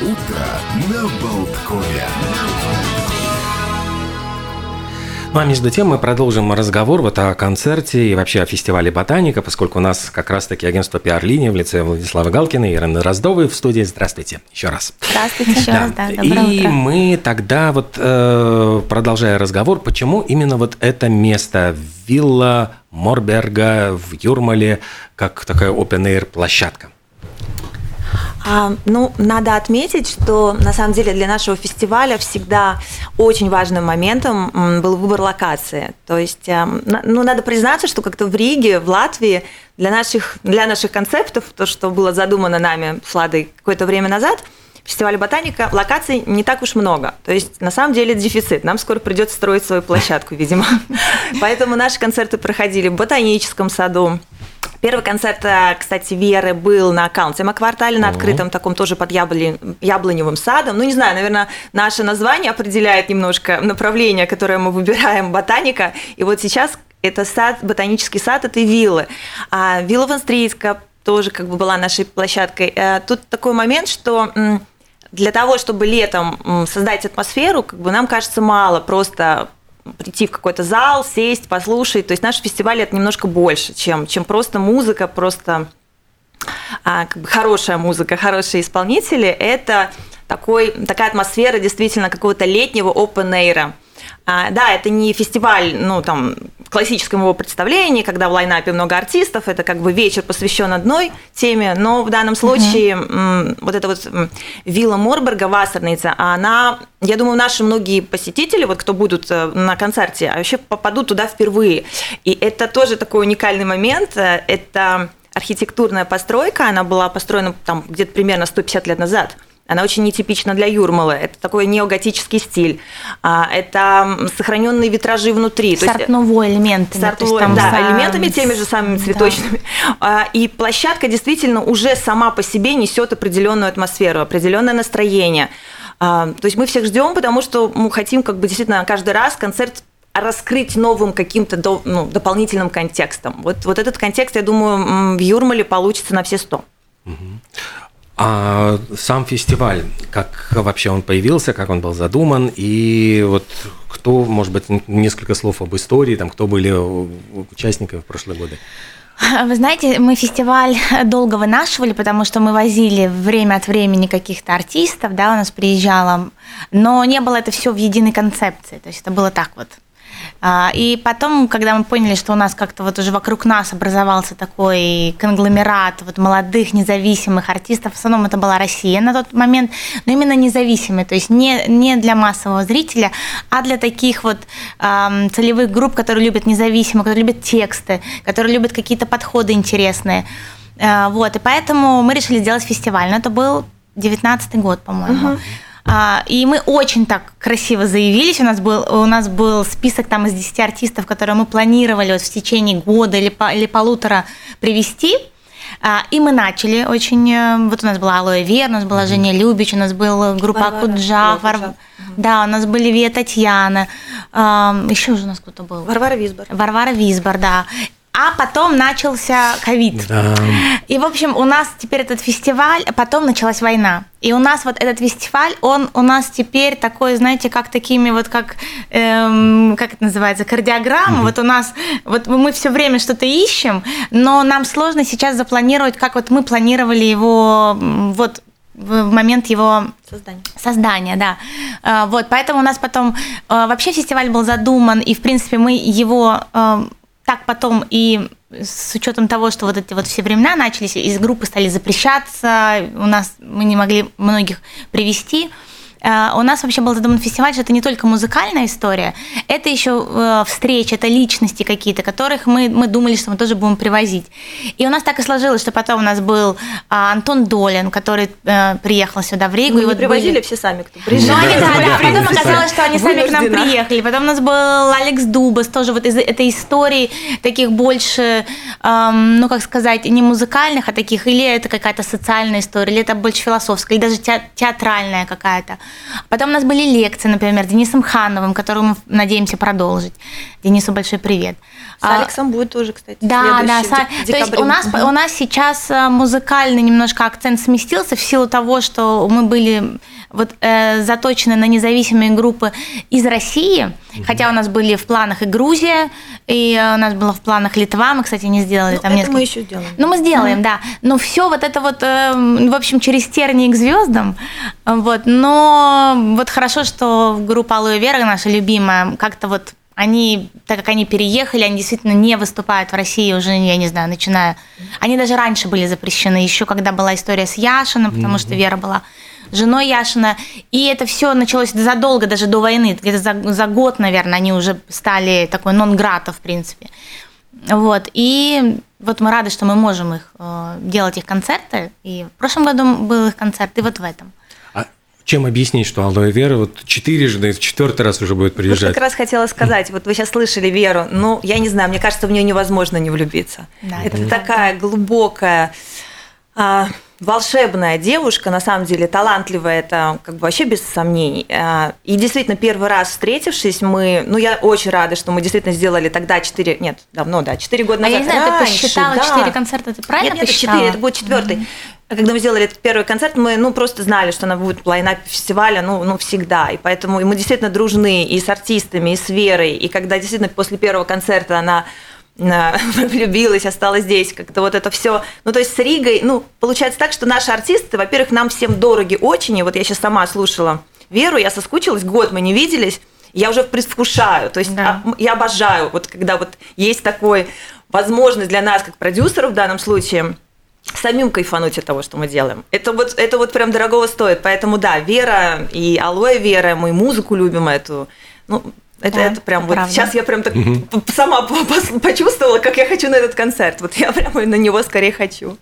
Утро на Болткове. Ну а между тем мы продолжим разговор вот о концерте и вообще о фестивале «Ботаника», поскольку у нас как раз-таки агентство «Пиар-линия» в лице Владислава Галкина и Ирины Роздовой в студии. Здравствуйте еще раз. Здравствуйте еще Да. раз, да, доброе И утро. мы тогда вот, э, продолжая разговор, почему именно вот это место, вилла Морберга в Юрмале, как такая open-air площадка? А, ну, надо отметить, что на самом деле для нашего фестиваля всегда очень важным моментом был выбор локации. То есть, на- ну, надо признаться, что как-то в Риге, в Латвии для наших, для наших концептов, то, что было задумано нами с Ладой какое-то время назад, в фестивале ботаника локаций не так уж много. То есть, на самом деле, дефицит. Нам скоро придется строить свою площадку, видимо. Поэтому наши концерты проходили в ботаническом саду, Первый концерт, э, кстати, Веры был на Каунтема квартале, на открытом таком тоже под яблони- яблоневым садом. Ну, не знаю, наверное, наше название определяет немножко направление, которое мы выбираем, ботаника. И вот сейчас это сад, ботанический сад этой виллы. А вилла Ванстрийска тоже как бы была нашей площадкой. Э, Тут такой момент, что для того, чтобы летом создать атмосферу, как бы нам кажется мало просто прийти в какой-то зал, сесть, послушать. То есть наш фестиваль это немножко больше, чем, чем просто музыка, просто а, как бы хорошая музыка, хорошие исполнители. Это такой, такая атмосфера действительно какого-то летнего open air. А, да, это не фестиваль, ну, там, в классическом его представлении, когда в лайнапе много артистов, это как бы вечер посвящен одной теме, но в данном случае м, вот эта вот вилла Морберга, Вассерница, она, я думаю, наши многие посетители, вот кто будут э, на концерте, вообще попадут туда впервые. И это тоже такой уникальный момент, э, это архитектурная постройка, она была построена там где-то примерно 150 лет назад. Она очень нетипична для Юрмалы. Это такой неоготический стиль. А, Это сохраненные витражи внутри. Есть- Сортновой элементами. да, сам- элементами теми же самыми Да. цветочными. А, И площадка действительно уже сама по себе несет определенную атмосферу, определенное настроение. А, То есть мы всех ждем, потому что мы хотим как бы действительно каждый раз концерт раскрыть новым каким-то до- ну, дополнительным контекстом. Вот, вот этот контекст, я думаю, в Юрмале получится на все сто. А сам фестиваль, как вообще он появился, как он был задуман, и вот кто, может быть, несколько слов об истории, там, кто были участниками в прошлые годы? Вы знаете, мы фестиваль долго вынашивали, потому что мы возили время от времени каких-то артистов, да, у нас приезжало, но не было это все в единой концепции, то есть это было так вот. А, И потом, когда мы поняли, что у нас как-то вот уже вокруг нас образовался такой конгломерат вот молодых независимых артистов, в основном это была Россия на тот момент, но именно независимые, то есть не, не для массового зрителя, а для таких вот ам, целевых групп, которые любят независимо, которые любят тексты, которые любят какие-то подходы интересные. А, Вот, и поэтому мы решили сделать фестиваль. Но это был 19 год, по-моему. А, И мы очень так красиво заявились. У нас был, у нас был список там из 10 артистов, которые мы планировали вот в течение года или, по- или полутора привести. А, И мы начали очень... э, Вот у нас была Алоэ Вера, у нас была Женя Любич, у нас была группа Варвара, Акуджав, Вар- да, у нас были Вия Татьяна, еще же у нас кто-то был. Варвара Висбор. Варвара Висбор, да. А потом начался ковид. Да. И, в общем, у нас теперь этот фестиваль, а потом началась война. И у нас вот этот фестиваль, он у нас теперь такой, знаете, как такими вот, как, эм, как это называется, кардиограмма. Вот у нас, вот мы все время что-то ищем, но нам сложно сейчас запланировать, как вот мы планировали его вот в момент его Создание. создания, да. А, Вот, поэтому у нас потом а, вообще фестиваль был задуман, и, в принципе, мы его а, так потом и с учетом того, что вот эти вот все времена начались, из группы стали запрещаться, у нас мы не могли многих привести. А, У нас вообще был задуман фестиваль, что это не только музыкальная история, это еще э, встречи, это личности какие-то, которых мы, мы думали, что мы тоже будем привозить. И у нас так и сложилось, что потом у нас был а, Антон Долин, который э, приехал сюда в Ригу. Мы и не вот привозили были- все сами, кто ну, приезжал. они, да, да, потом Вынуждена. оказалось, что они сами к нам Вынуждена. приехали. Потом у нас был Алекс Дубас, тоже вот из этой истории таких больше, эм, ну, как сказать, не музыкальных, а таких, или это какая-то социальная история, или это больше философская, или даже те- театральная какая-то. Потом у нас были лекции, например, Денисом Хановым, которую мы надеемся продолжить. Денису большой привет. С а, Алексом будет тоже, кстати. Да, да. То есть у нас, у нас сейчас э, музыкальный немножко акцент сместился в силу того, что мы были вот э, заточены на независимые группы из России, угу. хотя у нас были в планах и Грузия, и у нас было в планах Литва, мы, кстати, не сделали ну, там это несколько. мы еще сделаем. Ну, мы сделаем, да. Но все вот это вот, э, в общем, через тернии к звездам. Вот. Но вот хорошо, что группа Алоэ Вера, наша любимая, как-то вот они, так как они переехали, они действительно не выступают в России уже, я не знаю, начиная... Они даже раньше были запрещены, еще когда была история с Яшиным, потому mm-hmm. что Вера была женой Яшина. И это все началось задолго, даже до войны. Где-то за, за год, наверное, они уже стали такой нон-грата, в принципе. Вот. И вот мы рады, что мы можем их э, делать их концерты. И в прошлом году был их концерт, и вот в этом. Чем объяснить, что Алоэ Вера вот четырежды, четвертый раз уже будет приезжать? Вот как раз хотела сказать, вот вы сейчас слышали Веру, ну, я не знаю, мне кажется, в нее невозможно не влюбиться. Да, это да. такая глубокая, а, волшебная девушка, на самом деле талантливая, это как бы вообще без сомнений. А, и действительно, первый раз встретившись, мы, ну, я очень рада, что мы действительно сделали тогда 4, нет, давно, да, 4 года назад. А я не знаю, раньше, ты посчитала да. 4 концерта, ты правильно нет, нет, посчитала? 4, это будет четвертый. Mm-hmm. Когда мы сделали этот первый концерт, мы ну, просто знали, что она будет в лайнапе фестиваля ну, ну, всегда. И поэтому и мы действительно дружны и с артистами, и с Верой. И когда действительно после первого концерта она влюбилась, осталась здесь, как-то вот это все. Ну, то есть с Ригой, ну, получается так, что наши артисты, во-первых, нам всем дороги очень, и вот я сейчас сама слушала Веру, я соскучилась, год мы не виделись, я уже предвкушаю, то есть да. А, я обожаю, вот когда вот есть такой возможность для нас, как продюсеров в данном случае, самим кайфануть от того, что мы делаем. Это вот, это вот прям дорогого стоит. Поэтому да, Вера и Алоэ Вера, мы музыку любим эту. Ну, это, да, это прям это вот правда. сейчас я прям так угу. сама почувствовала, как я хочу на этот концерт. Вот я прямо на него скорее хочу.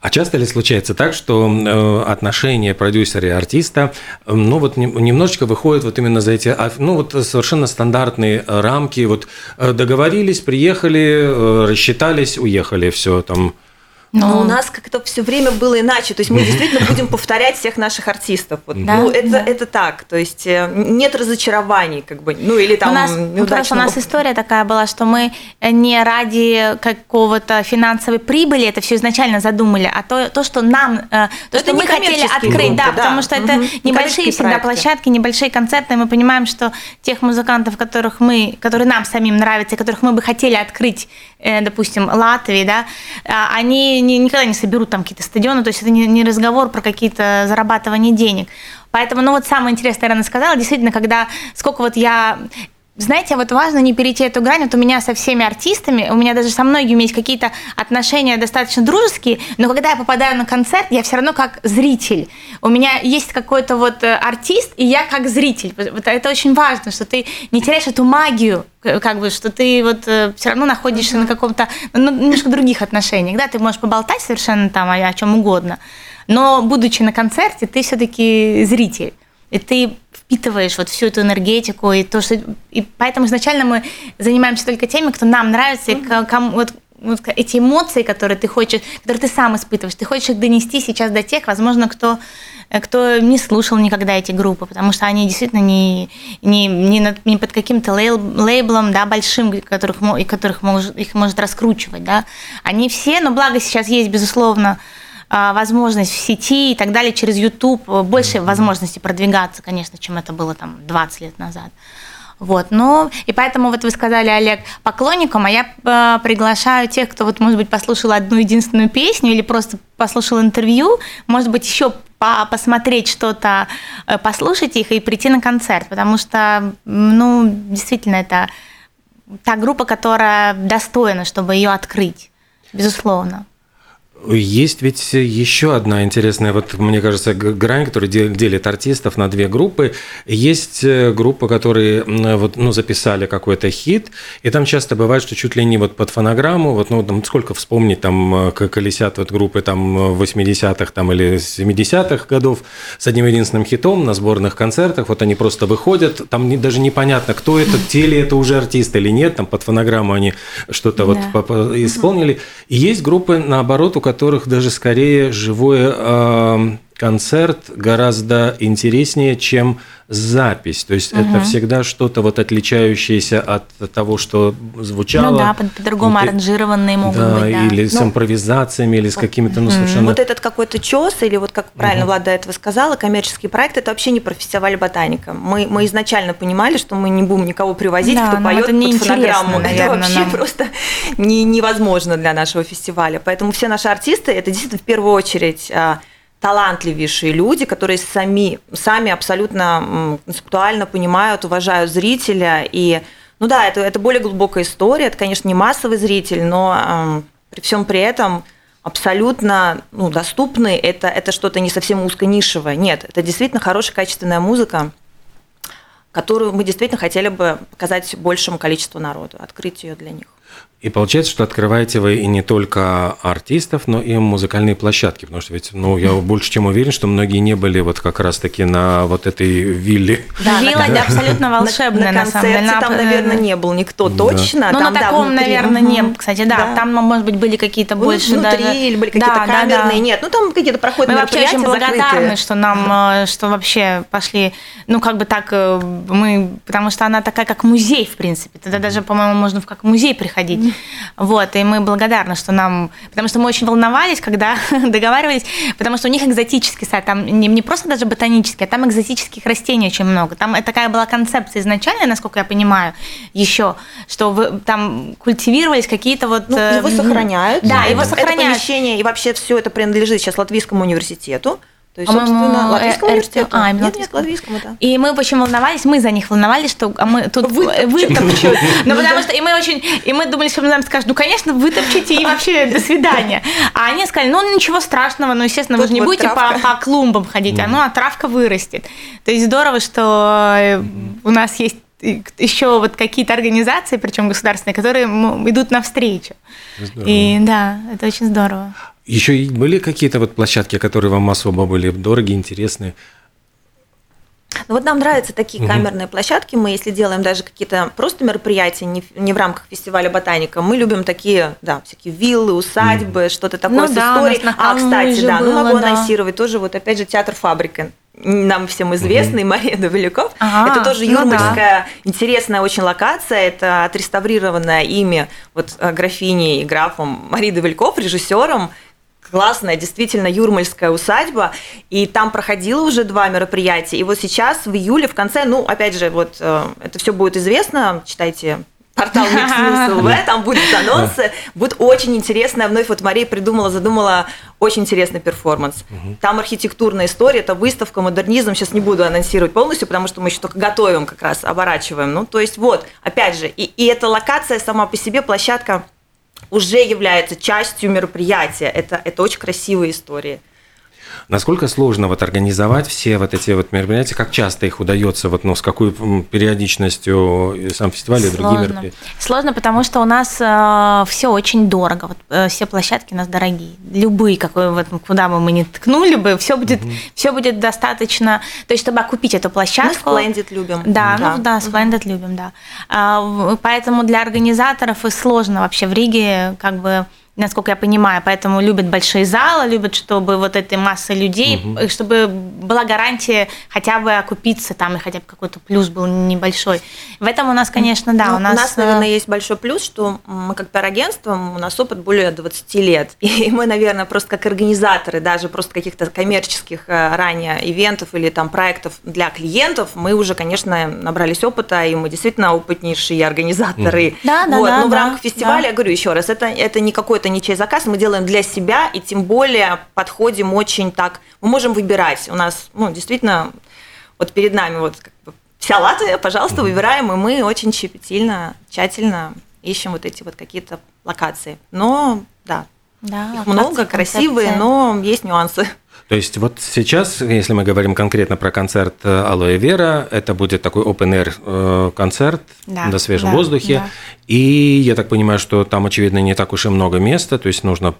А часто ли случается так, что э, отношения продюсера и артиста, э, ну вот немножечко выходят вот именно за эти, а, ну вот совершенно стандартные рамки, вот э, договорились, приехали, рассчитались, уехали, все там. Но ну, у нас как-то все время было иначе. То есть мы действительно будем повторять всех наших артистов. Вот. Да, ну, это, да. это так. То есть э, нет разочарований, как бы, ну или там у нас, просто у нас история такая была, что мы не ради какого-то финансовой прибыли это все изначально задумали, а то, то что нам, э, то, это что мы хотели открыть, группы, да, да, потому что угу. это небольшие всегда проекты. площадки, небольшие концерты, и мы понимаем, что тех музыкантов, которых мы, которые нам самим нравятся, которых мы бы хотели открыть, э, допустим, Латвии, да, а, они никогда не соберут там какие-то стадионы, то есть это не разговор про какие-то зарабатывания денег. Поэтому, ну вот самое интересное, я сказала, действительно, когда сколько вот я знаете, вот важно не перейти эту грань. Вот у меня со всеми артистами, у меня даже со многими есть какие-то отношения достаточно дружеские, но когда я попадаю на концерт, я все равно как зритель. У меня есть какой-то вот э, артист, и я как зритель. Вот это очень важно, что ты не теряешь эту магию, как бы, что ты вот э, все равно находишься uh-huh. на каком-то, ну, немножко других отношениях, да, ты можешь поболтать совершенно там о, о чем угодно, но будучи на концерте, ты все-таки зритель и ты впитываешь вот всю эту энергетику и то, что... И поэтому изначально мы занимаемся только теми, кто нам нравится, mm-hmm. и кому, вот, вот эти эмоции, которые ты хочешь, которые ты сам испытываешь, ты хочешь их донести сейчас до тех, возможно, кто кто не слушал никогда эти группы, потому что они действительно не, не, не, над, не под каким-то лейблом, да, большим, которых, которых может, их может раскручивать, да. Они все, но благо сейчас есть, безусловно, возможность в сети и так далее через YouTube, э, больше mm-hmm. возможности продвигаться, конечно, чем это было там 20 лет назад. Вот, ну, и поэтому вот вы сказали, Олег, поклонникам, а я э, приглашаю тех, кто вот, может быть, послушал одну единственную песню или просто послушал интервью, может быть, еще по посмотреть что-то, э, послушать их и прийти на концерт, потому что, ну, действительно, это та группа, которая достойна, чтобы ее открыть, безусловно. Есть ведь еще одна интересная, вот мне кажется, грань, которая делит артистов на две группы. Есть э, группы, которые вот, ну, записали какой-то хит, и там часто бывает, что чуть ли не вот под фонограмму, вот, ну, там, сколько вспомнить, там, э, колесят вот группы там 80-х там, или 70-х годов с одним единственным хитом на сборных концертах, вот они просто выходят, там даже непонятно, кто это, те ли это уже артисты или нет, там под фонограмму они что-то да. вот исполнили. И есть группы, наоборот, у которых даже скорее живое концерт гораздо интереснее, чем запись. То есть угу. это всегда что-то вот отличающееся от того, что звучало. Ну да, по-другому по аранжированные могут да, быть. Да, или с ну, импровизациями, или с какими-то, ну, совершенно... Вот этот какой-то чес, или вот как правильно угу. Влада до этого сказала, коммерческий проект – это вообще не про фестиваль ботаника. Мы, мы изначально понимали, что мы не будем никого привозить, да, кто поет под фонограмму. Наверное, это вообще нам. просто не, невозможно для нашего фестиваля. Поэтому все наши артисты – это действительно в первую очередь а, талантливейшие люди, которые сами, сами абсолютно концептуально понимают, уважают зрителя. И, ну да, это, это более глубокая история, это, конечно, не массовый зритель, но э, при всем при этом абсолютно ну, доступный, это, это что-то не совсем узконишевое. Нет, это действительно хорошая, качественная музыка, которую мы действительно хотели бы показать большему количеству народу, открыть ее для них. И получается, что открываете вы и не только артистов, но и музыкальные площадки, потому что ведь, ну, я больше чем уверен, что многие не были вот как раз-таки на вот этой вилле. Да, вилла да. абсолютно волшебная, на, на, на самом деле. там, наверное, не был никто да. точно. Ну, там, на таком, да, наверное, угу. не Кстати, да, да, там, может быть, были какие-то ну, больше внутри, даже... или были какие-то да, камерные, да, да. нет, ну, там какие-то проходные Мы вообще очень благодарны, закрытые. что нам, э, что вообще пошли, ну, как бы так, э, мы, потому что она такая, как музей, в принципе. Тогда даже, по-моему, можно в как музей приходить. Вот, и мы благодарны, что нам... Потому что мы очень волновались, когда договаривались, потому что у них экзотический сад, там не, не просто даже ботанический, а там экзотических растений очень много. Там такая была концепция изначально, насколько я понимаю, еще, что вы, там культивировались какие-то вот... Ну, его э, сохраняют. Да, его сохраняют. Это помещение, и вообще все это принадлежит сейчас Латвийскому университету. То есть, собственно, латвийскому э, университету. А, именно нет, нет, латвийскому, да. И мы очень волновались, мы за них волновались, что а мы тут вытопчут. Ну, потому что, и мы очень, и мы думали, что нам скажут, ну, конечно, вытопчите и вообще до свидания. А они сказали, ну, ничего страшного, ну, естественно, вы же не будете по клумбам ходить, а ну, а травка вырастет. То есть здорово, что э, у нас есть еще вот какие-то организации, причем государственные, которые идут навстречу. Здорово. И да, это очень здорово. Еще были какие-то вот площадки, которые вам особо были дороги, интересны? Ну вот нам нравятся такие угу. камерные площадки. Мы, если делаем даже какие-то просто мероприятия, не, не в рамках фестиваля ботаника, мы любим такие, да, всякие виллы, усадьбы, угу. что-то такое ну, с да, историей. А, кстати, да, было, ну могу да. анонсировать тоже вот опять же театр фабрика нам всем известный, угу. Мария Довеляков. Ага, это тоже юрмальская, ну да. интересная очень локация. Это отреставрированное имя вот э, графини и графом Марии Довеляков, режиссером классная, действительно, юрмальская усадьба, и там проходило уже два мероприятия, и вот сейчас в июле, в конце, ну, опять же, вот э, это все будет известно, читайте портал Mix там будут анонсы, будет очень интересная, вновь вот Мария придумала, задумала очень интересный перформанс. Там архитектурная история, это выставка, модернизм, сейчас не буду анонсировать полностью, потому что мы еще только готовим как раз, оборачиваем, ну, то есть вот, опять же, и, и эта локация сама по себе, площадка, уже является частью мероприятия. Это, это очень красивые истории. Насколько сложно вот организовать все вот эти вот мероприятия? Как часто их удается, вот, ну, с какой периодичностью сам фестиваль и другие мероприятия? Сложно, потому что у нас э, все очень дорого. Вот, э, все площадки у нас дорогие. Любые, какой, вот, куда бы мы ни ткнули бы, все будет, угу. все будет достаточно. То есть, чтобы окупить эту площадку. Мы Splendid любим. Да, да. ну да, Splendid угу. любим, да. А, поэтому для организаторов и сложно вообще в Риге как бы насколько я понимаю, поэтому любят большие залы, любят, чтобы вот этой массы людей, угу. чтобы была гарантия хотя бы окупиться там, и хотя бы какой-то плюс был небольшой. В этом у нас, конечно, да, ну, у нас... У нас, наверное, есть большой плюс, что мы как пиар-агентство, у нас опыт более 20 лет, и мы, наверное, просто как организаторы даже просто каких-то коммерческих э, ранее ивентов или там проектов для клиентов, мы уже, конечно, набрались опыта, и мы действительно опытнейшие организаторы. Да, да, вот. да. Но в да, рамках фестиваля, да. я говорю еще раз, это, это не какой-то ничей заказ, мы делаем для себя, и тем более подходим очень так, мы можем выбирать. У нас, ну, действительно, вот перед нами вот как бы вся Латвия, пожалуйста, выбираем, и мы очень щепетильно, тщательно ищем вот эти вот какие-то локации. Но, да, да их много, красивые, но есть нюансы. То есть вот сейчас, если мы говорим конкретно про концерт э, Алоэ Вера, это будет такой open-air э, концерт да, на свежем да, воздухе. Да. И я так понимаю, что там, очевидно, не так уж и много места, то есть нужно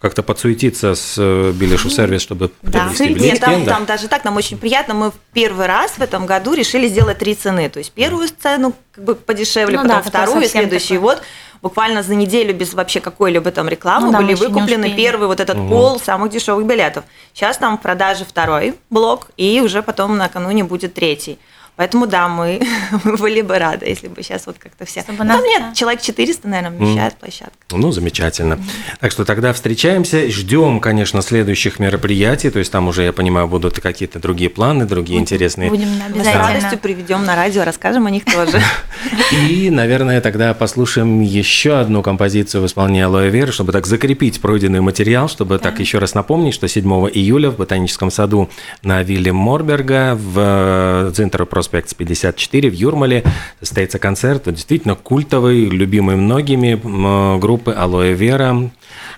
как-то подсуетиться с э, Билишу сервис, чтобы да. приобрести билетики. Там, да. там даже так, нам очень приятно. Мы в первый раз в этом году решили сделать три цены. То есть первую сцену как бы подешевле, ну, потом да, вторую, и следующий. Вот буквально за неделю без вообще какой-либо там рекламы Ну были выкуплены первый вот этот пол самых дешевых билетов. Сейчас там в продаже второй блок, и уже потом накануне будет третий. Поэтому да, мы, мы были бы рады, если бы сейчас вот как-то все. Чтобы Ну, нас- Там нет, человек 400, наверное, вмещает площадка. Ну, замечательно. Так что тогда встречаемся, ждем, конечно, следующих мероприятий, то есть там уже, я понимаю, будут какие-то другие планы, другие интересные. Будем Мы с обязательно. радостью приведем на радио, расскажем о них тоже. И, наверное, тогда послушаем еще одну композицию в исполнении Алоэ Веры, чтобы так закрепить пройденный материал, чтобы так еще раз напомнить, что 7 июля в Ботаническом саду на вилле Морберга в Центр Проспект 54 в Юрмале состоится концерт, действительно культовый, любимый многими м, группы Алоэ Вера.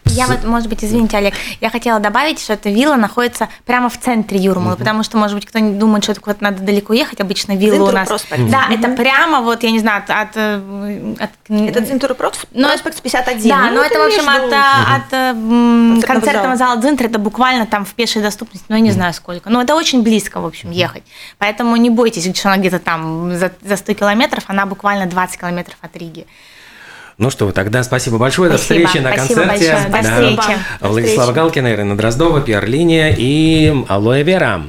Я вот, может быть, извините, Олег, я хотела добавить, что эта вилла находится прямо в центре Юрмалы, потому что, может быть, кто-нибудь думает, что это куда-то надо далеко ехать, обычно вилла у Центр нас. Проспект. Да, это прямо вот, я не знаю, от... от, э, от- Это Центр Проспект Ну, 51. Да, но это, в общем, от, а, от, э, м, Концертного зала. Дзинтер, это буквально там в пешей доступности, ну, я не знаю сколько. Но это очень близко, в общем, ехать. Поэтому не бойтесь, что она где-то там за, за 100 километров, она буквально 20 километров от Риги. Ну что, тогда спасибо большое. До Спасибо. встречи на Спасибо концерте. большое. До Да. встречи. До Владислава. Галкина, Ирина Дроздова, Пиар Линия и Алоэ Вера.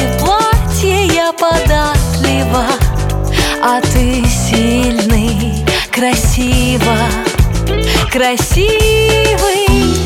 Квартплаты Платье я податлива А ты сильный, красиво. Красивый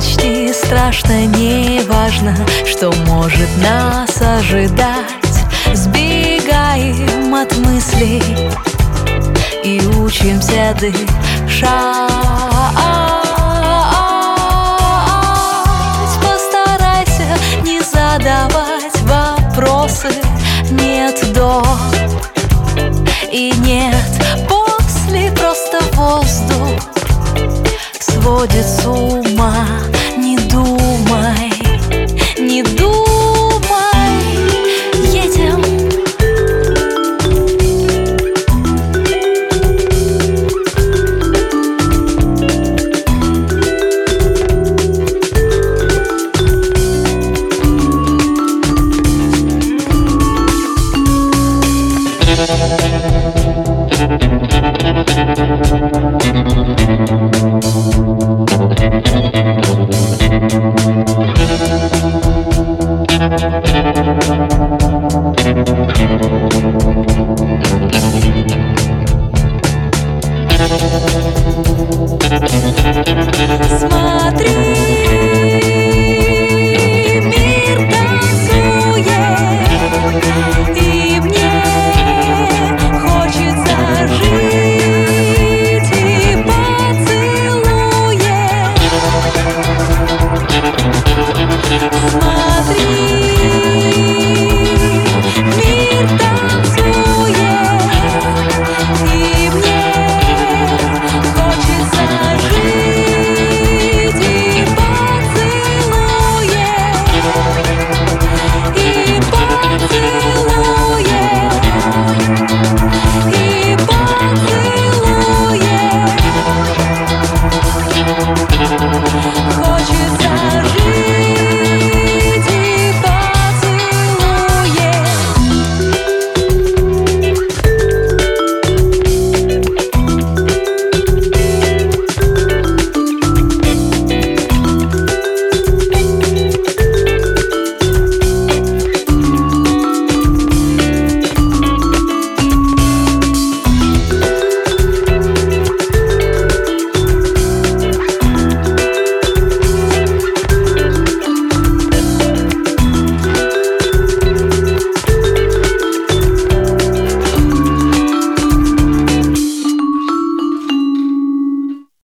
почти страшно Не важно, что может нас ожидать. Сбегаем от мыслей и учимся дышать. Постарайся не задавать вопросы Нет до и нет. После Просто воздух сводит с ума